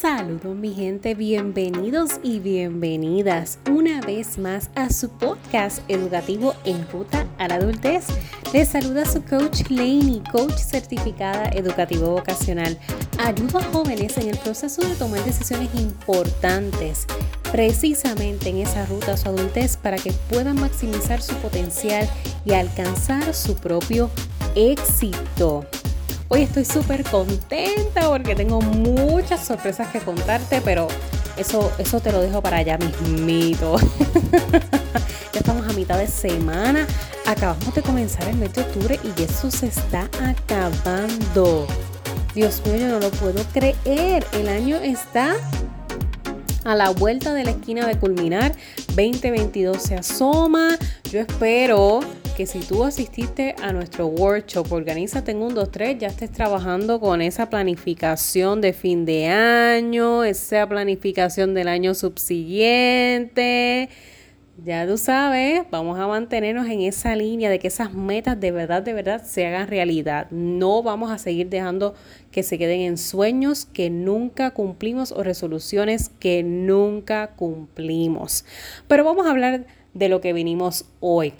Saludos mi gente, bienvenidos y bienvenidas una vez más a su podcast educativo en ruta a la adultez. Les saluda su coach Laney, coach certificada educativo vocacional. Ayuda a jóvenes en el proceso de tomar decisiones importantes, precisamente en esa ruta a su adultez para que puedan maximizar su potencial y alcanzar su propio éxito. Hoy estoy súper contenta porque tengo muchas sorpresas que contarte, pero eso, eso te lo dejo para allá mismito. ya estamos a mitad de semana. Acabamos de comenzar el mes de octubre y eso se está acabando. Dios mío, yo no lo puedo creer. El año está a la vuelta de la esquina de culminar. 2022 se asoma. Yo espero que si tú asististe a nuestro workshop, Organízate en 1, 2, 3, ya estés trabajando con esa planificación de fin de año, esa planificación del año subsiguiente. Ya tú sabes, vamos a mantenernos en esa línea de que esas metas de verdad, de verdad se hagan realidad. No vamos a seguir dejando que se queden en sueños que nunca cumplimos o resoluciones que nunca cumplimos. Pero vamos a hablar de lo que vinimos hoy.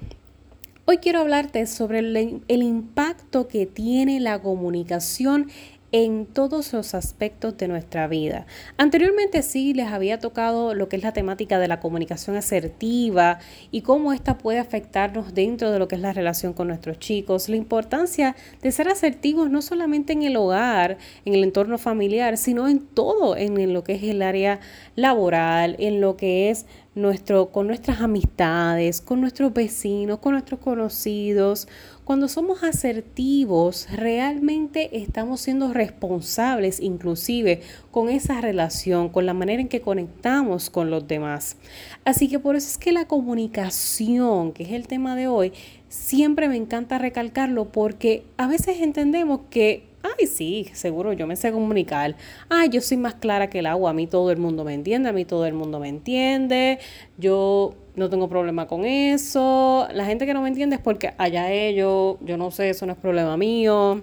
Hoy quiero hablarte sobre el, impacto que tiene la comunicación en todos los aspectos de nuestra vida. Anteriormente sí les había tocado lo que es la temática de la comunicación asertiva y cómo esta puede afectarnos dentro de lo que es la relación con nuestros chicos, la importancia de ser asertivos no solamente en el hogar, en el entorno familiar, sino en todo, en lo que es el área laboral, en lo que es nuestro, con nuestras amistades, con nuestros vecinos, con nuestros conocidos. Cuando somos asertivos, realmente estamos siendo responsables inclusive con esa relación, con la manera en que conectamos con los demás. Así que por eso es que la comunicación, que es el tema de hoy, siempre me encanta recalcarlo porque a veces entendemos que Ay, sí, seguro, yo me sé comunicar. Ay, yo soy más clara que el agua. A mí todo el mundo me entiende, a mí todo el mundo me entiende. Yo no tengo problema con eso. La gente que no me entiende es porque allá ellos, yo no sé, eso no es problema mío.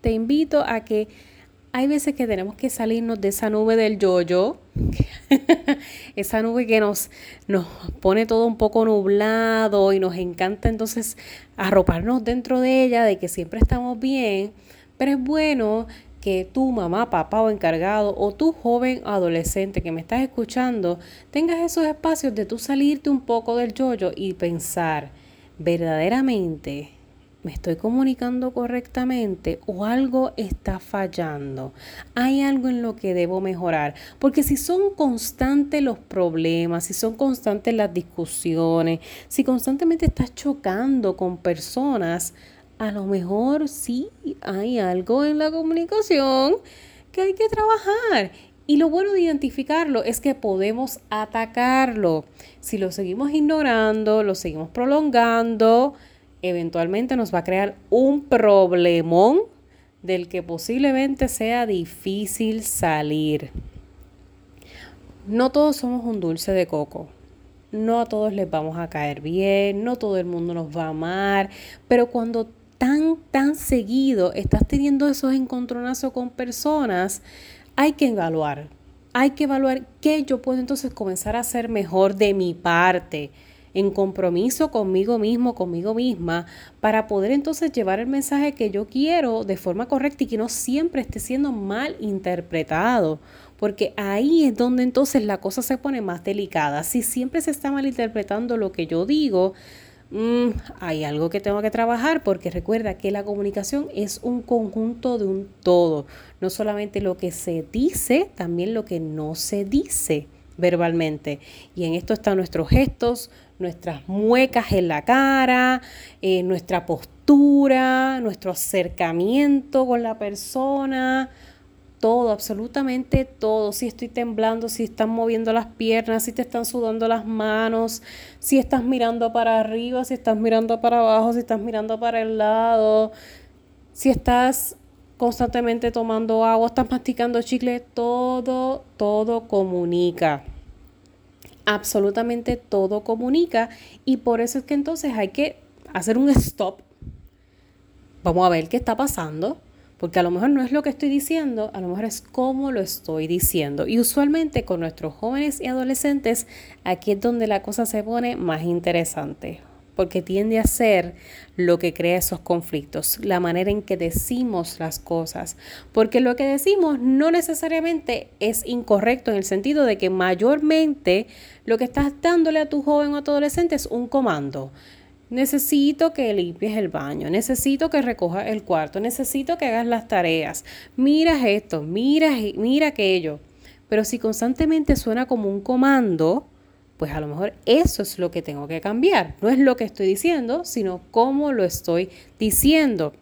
Te invito a que hay veces que tenemos que salirnos de esa nube del yo-yo, esa nube que nos, nos pone todo un poco nublado y nos encanta entonces arroparnos dentro de ella, de que siempre estamos bien pero es bueno que tu mamá, papá o encargado o tu joven adolescente que me estás escuchando tengas esos espacios de tú salirte un poco del yoyo y pensar, verdaderamente me estoy comunicando correctamente o algo está fallando. Hay algo en lo que debo mejorar. Porque si son constantes los problemas, si son constantes las discusiones, si constantemente estás chocando con personas, a lo mejor sí hay algo en la comunicación que hay que trabajar. Y lo bueno de identificarlo es que podemos atacarlo. Si lo seguimos ignorando, lo seguimos prolongando, eventualmente nos va a crear un problemón del que posiblemente sea difícil salir. No todos somos un dulce de coco. No a todos les vamos a caer bien, no todo el mundo nos va a amar, pero cuando tan, tan seguido estás teniendo esos encontronazos con personas, hay que evaluar. Hay que evaluar qué yo puedo entonces comenzar a hacer mejor de mi parte en compromiso conmigo mismo, conmigo misma, para poder entonces llevar el mensaje que yo quiero de forma correcta y que no siempre esté siendo mal interpretado, porque ahí es donde entonces la cosa se pone más delicada. Si siempre se está malinterpretando lo que yo digo, Mm, hay algo que tengo que trabajar porque recuerda que la comunicación es un conjunto de un todo, no solamente lo que se dice, también lo que no se dice verbalmente. Y en esto están nuestros gestos, nuestras muecas en la cara, eh, nuestra postura, nuestro acercamiento con la persona, todo, absolutamente todo. Si estoy temblando, si están moviendo las piernas, si te están sudando las manos, si estás mirando para arriba, si estás mirando para abajo, si estás mirando para el lado, si estás constantemente tomando agua, estás masticando chicle, todo, todo comunica. Absolutamente todo comunica y por eso es que entonces hay que hacer un stop. Vamos a ver qué está pasando porque a lo mejor no es lo que estoy diciendo, a lo mejor es cómo lo estoy diciendo. Y usualmente con nuestros jóvenes y adolescentes, aquí es donde la cosa se pone más interesante, porque tiende a ser lo que crea esos conflictos, la manera en que decimos las cosas, porque lo que decimos no necesariamente es incorrecto en el sentido de que mayormente lo que estás dándole a tu joven o adolescente es un comando necesito que limpies el baño, necesito que recojas el cuarto, necesito que hagas las tareas, mira esto, mira, mira aquello. Pero si constantemente suena como un comando, pues a lo mejor eso es lo que tengo que cambiar. No es lo que estoy diciendo, sino cómo lo estoy diciendo.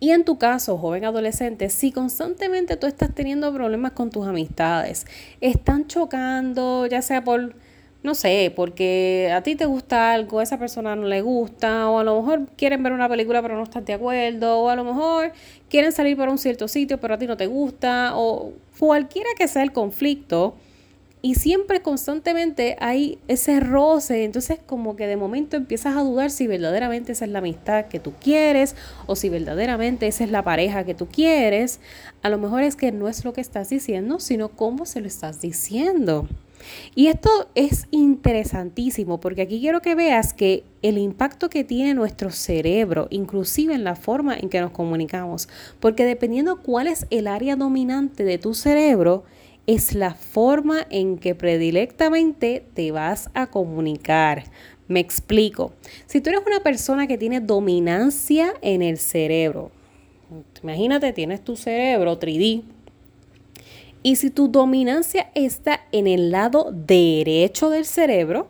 Y en tu caso, joven adolescente, si constantemente tú estás teniendo problemas con tus amistades, están chocando, ya sea por no sé, porque a ti te gusta algo, a esa persona no le gusta, o a lo mejor quieren ver una película pero no estás de acuerdo, o a lo mejor quieren salir para un cierto sitio pero a ti no te gusta, o cualquiera que sea el conflicto, y siempre constantemente hay ese roce, entonces como que de momento empiezas a dudar si verdaderamente esa es la amistad que tú quieres o si verdaderamente esa es la pareja que tú quieres, a lo mejor es que no es lo que estás diciendo, sino cómo se lo estás diciendo. Y esto es interesantísimo porque aquí quiero que veas que el impacto que tiene nuestro cerebro, inclusive en la forma en que nos comunicamos, porque dependiendo cuál es el área dominante de tu cerebro, es la forma en que predilectamente te vas a comunicar. Me explico. Si tú eres una persona que tiene dominancia en el cerebro, imagínate, tienes tu cerebro 3D, y si tu dominancia está en el lado derecho del cerebro,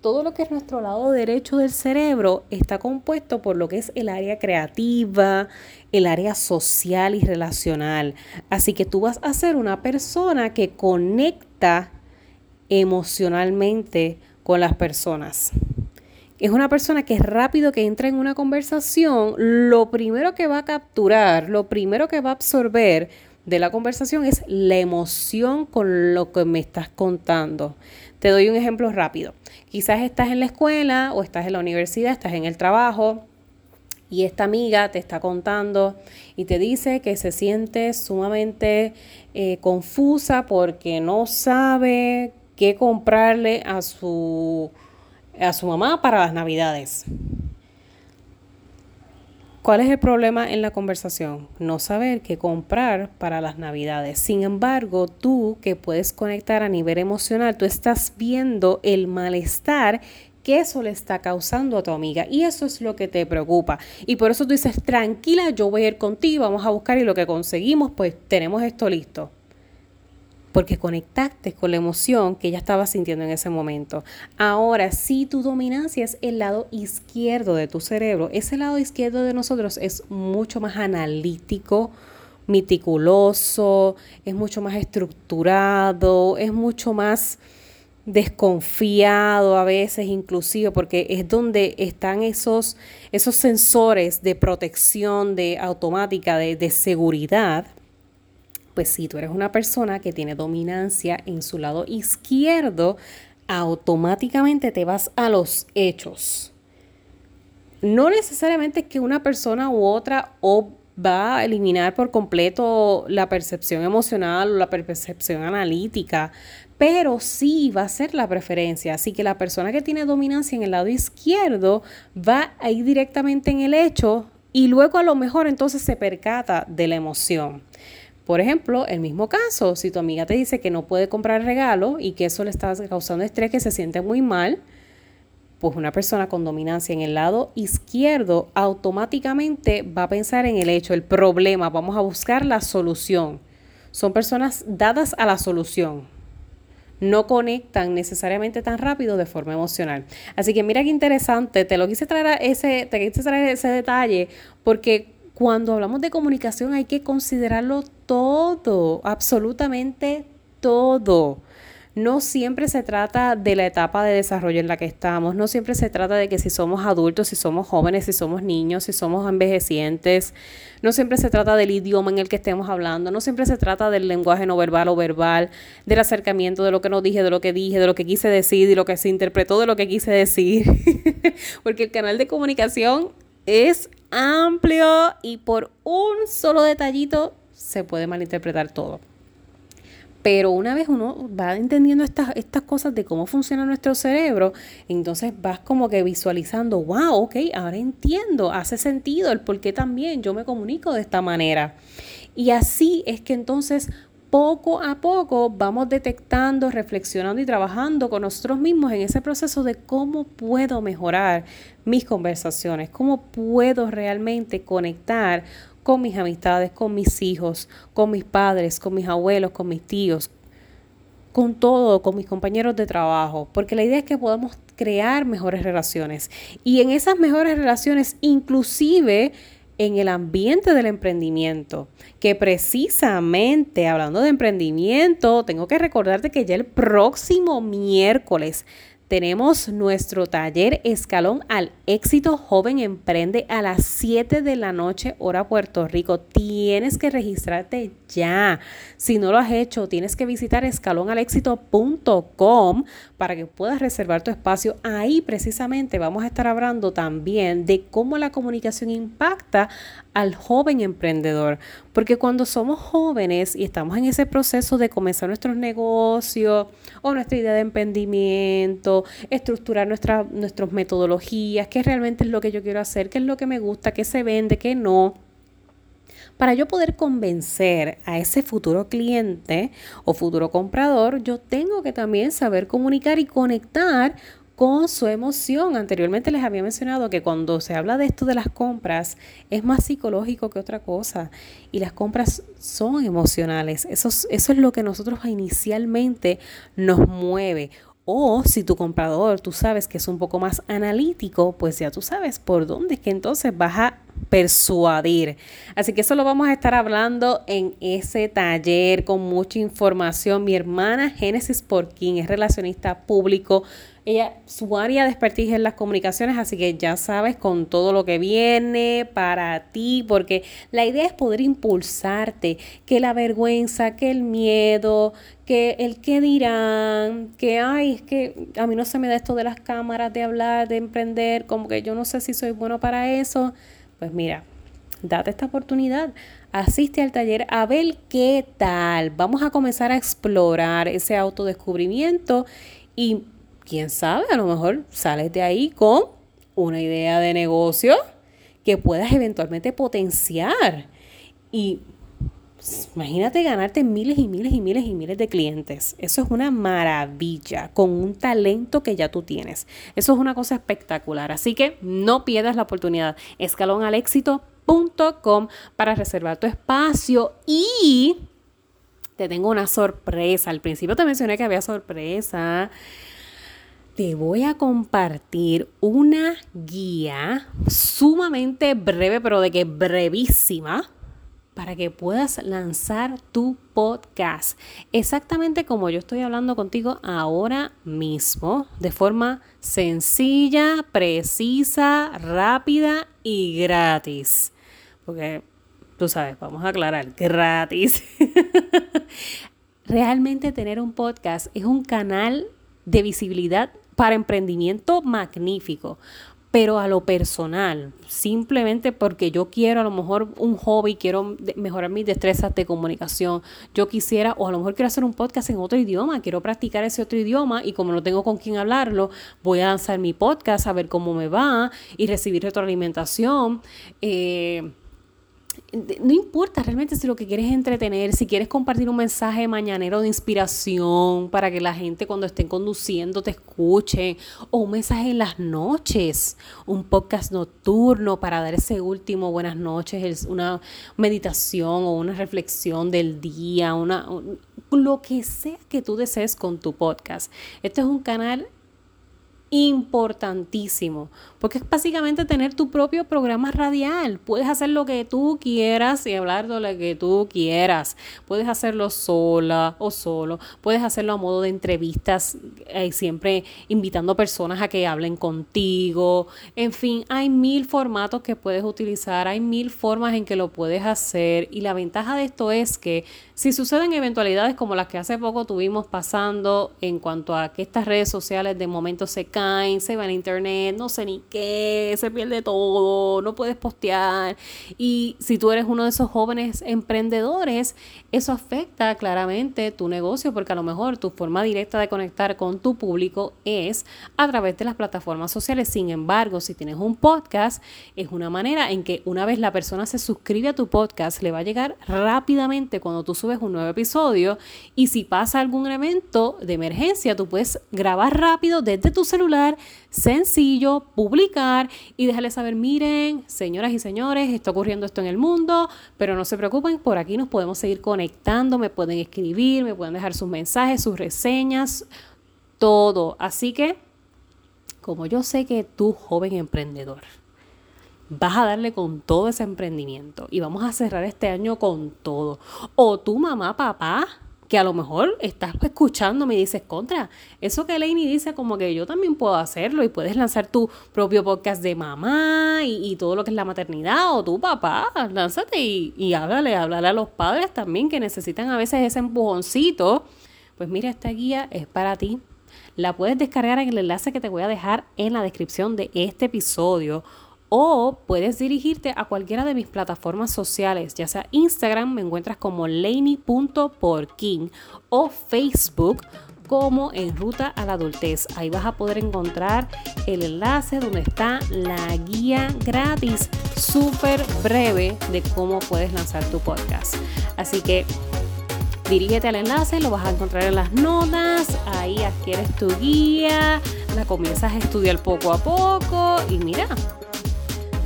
todo lo que es nuestro lado derecho del cerebro está compuesto por lo que es el área creativa, el área social y relacional. Así que tú vas a ser una persona que conecta emocionalmente con las personas. Es una persona que es rápido que entra en una conversación, lo primero que va a capturar, lo primero que va a absorber de la conversación es la emoción con lo que me estás contando. Te doy un ejemplo rápido. Quizás estás en la escuela o estás en la universidad, estás en el trabajo y esta amiga te está contando y te dice que se siente sumamente eh, confusa porque no sabe qué comprarle a su, a su mamá para las navidades. ¿Cuál es el problema en la conversación? No saber qué comprar para las navidades. Sin embargo, tú que puedes conectar a nivel emocional, tú estás viendo el malestar que eso le está causando a tu amiga y eso es lo que te preocupa. Y por eso tú dices, tranquila, yo voy a ir contigo, vamos a buscar y lo que conseguimos, pues tenemos esto listo porque conectaste con la emoción que ella estaba sintiendo en ese momento. Ahora, si tu dominancia es el lado izquierdo de tu cerebro, ese lado izquierdo de nosotros es mucho más analítico, meticuloso, es mucho más estructurado, es mucho más desconfiado a veces inclusive porque es donde están esos, esos sensores de protección de automática de, de seguridad pues si tú eres una persona que tiene dominancia en su lado izquierdo, automáticamente te vas a los hechos. No necesariamente que una persona u otra o va a eliminar por completo la percepción emocional o la percepción analítica, pero sí va a ser la preferencia. Así que la persona que tiene dominancia en el lado izquierdo va a ir directamente en el hecho y luego a lo mejor entonces se percata de la emoción. Por ejemplo, el mismo caso, si tu amiga te dice que no puede comprar regalo y que eso le está causando estrés, que se siente muy mal, pues una persona con dominancia en el lado izquierdo automáticamente va a pensar en el hecho, el problema, vamos a buscar la solución. Son personas dadas a la solución. No conectan necesariamente tan rápido de forma emocional. Así que mira qué interesante, te lo quise traer ese, te quise traer ese detalle porque cuando hablamos de comunicación hay que considerarlo todo, absolutamente todo. No siempre se trata de la etapa de desarrollo en la que estamos, no siempre se trata de que si somos adultos, si somos jóvenes, si somos niños, si somos envejecientes, no siempre se trata del idioma en el que estemos hablando, no siempre se trata del lenguaje no verbal o verbal, del acercamiento, de lo que no dije, de lo que dije, de lo que quise decir, de lo que se interpretó de lo que quise decir, porque el canal de comunicación es amplio y por un solo detallito se puede malinterpretar todo. Pero una vez uno va entendiendo estas, estas cosas de cómo funciona nuestro cerebro, entonces vas como que visualizando, wow, ok, ahora entiendo, hace sentido el por qué también yo me comunico de esta manera. Y así es que entonces poco a poco vamos detectando, reflexionando y trabajando con nosotros mismos en ese proceso de cómo puedo mejorar mis conversaciones, cómo puedo realmente conectar con mis amistades, con mis hijos, con mis padres, con mis abuelos, con mis tíos, con todo, con mis compañeros de trabajo, porque la idea es que podamos crear mejores relaciones. Y en esas mejores relaciones inclusive en el ambiente del emprendimiento, que precisamente hablando de emprendimiento, tengo que recordarte que ya el próximo miércoles tenemos nuestro taller Escalón al Éxito Joven Emprende a las 7 de la noche, hora Puerto Rico. Tienes que registrarte ya. Si no lo has hecho, tienes que visitar escalonalexito.com para que puedas reservar tu espacio. Ahí precisamente vamos a estar hablando también de cómo la comunicación impacta al joven emprendedor. Porque cuando somos jóvenes y estamos en ese proceso de comenzar nuestros negocios o nuestra idea de emprendimiento, estructurar nuestra, nuestras metodologías, qué realmente es lo que yo quiero hacer, qué es lo que me gusta, qué se vende, qué no. Para yo poder convencer a ese futuro cliente o futuro comprador, yo tengo que también saber comunicar y conectar con su emoción. Anteriormente les había mencionado que cuando se habla de esto de las compras es más psicológico que otra cosa y las compras son emocionales. Eso, es lo que nosotros inicialmente nos mueve. O si tu comprador tú sabes que es un poco más analítico, pues ya tú sabes por dónde es que entonces vas a persuadir. Así que eso lo vamos a estar hablando en ese taller con mucha información. Mi hermana Génesis Porquín es relacionista público ella, su área de expertise es las comunicaciones, así que ya sabes con todo lo que viene para ti, porque la idea es poder impulsarte, que la vergüenza, que el miedo, que el que dirán, que ay, es que a mí no se me da esto de las cámaras, de hablar, de emprender, como que yo no sé si soy bueno para eso. Pues mira, date esta oportunidad. Asiste al taller a ver qué tal. Vamos a comenzar a explorar ese autodescubrimiento y quién sabe, a lo mejor sales de ahí con una idea de negocio que puedas eventualmente potenciar. Y imagínate ganarte miles y miles y miles y miles de clientes. Eso es una maravilla, con un talento que ya tú tienes. Eso es una cosa espectacular. Así que no pierdas la oportunidad. Escalonalexito.com para reservar tu espacio y te tengo una sorpresa. Al principio te mencioné que había sorpresa te voy a compartir una guía sumamente breve, pero de que brevísima, para que puedas lanzar tu podcast. Exactamente como yo estoy hablando contigo ahora mismo, de forma sencilla, precisa, rápida y gratis. Porque tú sabes, vamos a aclarar, gratis. Realmente tener un podcast es un canal de visibilidad para emprendimiento magnífico. Pero a lo personal, simplemente porque yo quiero a lo mejor un hobby, quiero mejorar mis destrezas de comunicación, yo quisiera, o a lo mejor quiero hacer un podcast en otro idioma, quiero practicar ese otro idioma y como no tengo con quién hablarlo, voy a lanzar mi podcast a ver cómo me va y recibir retroalimentación. Eh, no importa realmente si lo que quieres es entretener, si quieres compartir un mensaje mañanero de inspiración para que la gente cuando estén conduciendo te escuche, o un mensaje en las noches, un podcast nocturno para dar ese último buenas noches, una meditación o una reflexión del día, una, lo que sea que tú desees con tu podcast. Este es un canal importantísimo, porque es básicamente tener tu propio programa radial. Puedes hacer lo que tú quieras y hablar de lo que tú quieras. Puedes hacerlo sola o solo, puedes hacerlo a modo de entrevistas, eh, siempre invitando personas a que hablen contigo. En fin, hay mil formatos que puedes utilizar, hay mil formas en que lo puedes hacer y la ventaja de esto es que si suceden eventualidades como las que hace poco tuvimos pasando en cuanto a que estas redes sociales de momento se se van a internet, no sé ni qué, se pierde todo, no puedes postear. Y si tú eres uno de esos jóvenes emprendedores, eso afecta claramente tu negocio porque a lo mejor tu forma directa de conectar con tu público es a través de las plataformas sociales. Sin embargo, si tienes un podcast, es una manera en que una vez la persona se suscribe a tu podcast, le va a llegar rápidamente cuando tú subes un nuevo episodio y si pasa algún evento de emergencia, tú puedes grabar rápido desde tu celular, sencillo, publicar y dejarle saber, miren, señoras y señores, está ocurriendo esto en el mundo, pero no se preocupen, por aquí nos podemos seguir conectando, me pueden escribir, me pueden dejar sus mensajes, sus reseñas, todo. Así que, como yo sé que tú, joven emprendedor, vas a darle con todo ese emprendimiento y vamos a cerrar este año con todo. O tu mamá, papá, que a lo mejor estás escuchando y dices, contra, eso que Lainey dice como que yo también puedo hacerlo y puedes lanzar tu propio podcast de mamá y, todo lo que es la maternidad o tu papá, lánzate y, y háblale, háblale a los padres también que necesitan a veces ese empujoncito. Pues mira, esta guía es para ti. La puedes descargar en el enlace que te voy a dejar en la descripción de este episodio o puedes dirigirte a cualquiera de mis plataformas sociales, ya sea Instagram, me encuentras como laney.porking o Facebook como en Ruta a la Adultez. Ahí vas a poder encontrar el enlace donde está la guía gratis, súper breve de cómo puedes lanzar tu podcast. Así que dirígete al enlace, lo vas a encontrar en las notas, ahí adquieres tu guía, la comienzas a estudiar poco a poco y mira,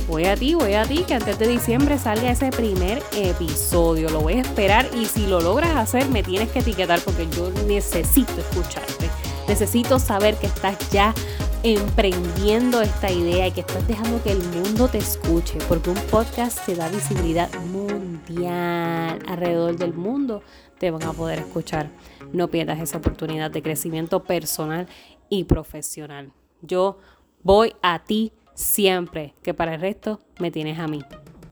voy a ti, voy a ti, que antes de diciembre salga ese primer episodio. Lo voy a esperar y si lo logras hacer, me tienes que etiquetar porque yo necesito escucharte. Necesito saber que estás ya emprendiendo esta idea y que estás dejando que el mundo te escuche, porque un podcast te da visibilidad mundial alrededor del mundo, te van a poder escuchar. No pierdas esa oportunidad de crecimiento personal y profesional. Yo voy a ti siempre, que para el resto me tienes a mí.